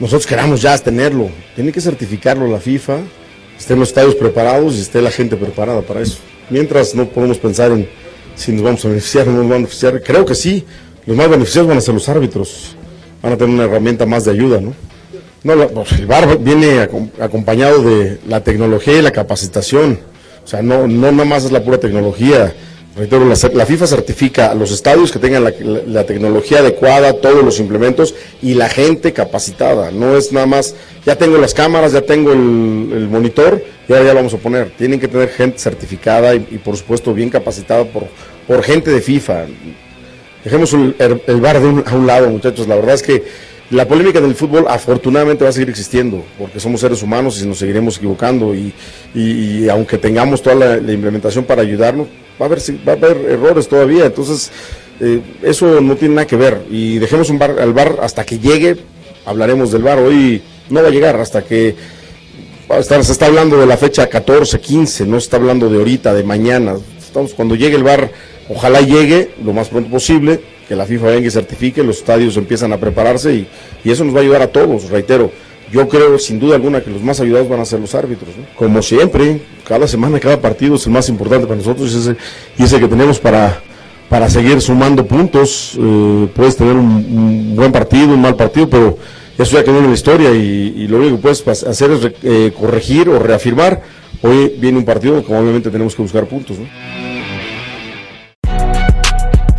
nosotros queramos ya tenerlo, tiene que certificarlo la FIFA, estén los estadios preparados y esté la gente preparada para eso. Mientras no podemos pensar en si nos vamos a beneficiar o no nos vamos a beneficiar, creo que sí, los más beneficiados van a ser los árbitros, van a tener una herramienta más de ayuda, ¿no? No, pues, el VAR viene acom- acompañado de la tecnología y la capacitación, o sea, no, no nada más es la pura tecnología. Reitero, la, la FIFA certifica a los estadios que tengan la, la- la tecnología adecuada, todos los implementos y la gente capacitada. No es nada más, ya tengo las cámaras, ya tengo el, monitor y ahora ya lo vamos a poner. Tienen que tener gente certificada y, por supuesto bien capacitada por, por gente de FIFA. Dejemos el, bar de un- a un lado, muchachos. La verdad es que la polémica del fútbol afortunadamente va a seguir existiendo, porque somos seres humanos y nos seguiremos equivocando. Y, y- aunque tengamos toda la implementación para ayudarnos, va a haber, va a haber errores todavía. Entonces, eh, eso no tiene nada que ver. Y dejemos un bar, al bar hasta que llegue, hablaremos del bar. Hoy no va a llegar hasta que va se está hablando de la fecha 14, 15, no se está hablando de ahorita, de mañana. Estamos, cuando llegue el bar, ojalá llegue lo más pronto posible, que la FIFA venga y certifique, los estadios empiezan a prepararse y, y eso nos va a ayudar a todos, reitero. Yo creo sin duda alguna que los más ayudados van a ser los árbitros. ¿no? Como siempre, cada semana, cada partido es el más importante para nosotros y y ese que tenemos para, para seguir sumando puntos. Eh, puedes tener un, buen partido, un mal partido, pero eso ya quedó en la historia y, lo único que puedes hacer es eh, corregir o reafirmar. Hoy viene un partido, como obviamente tenemos que buscar puntos.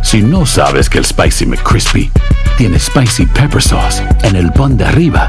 Si no sabes que el Spicy McCrispy tiene Spicy Pepper Sauce en el pan de arriba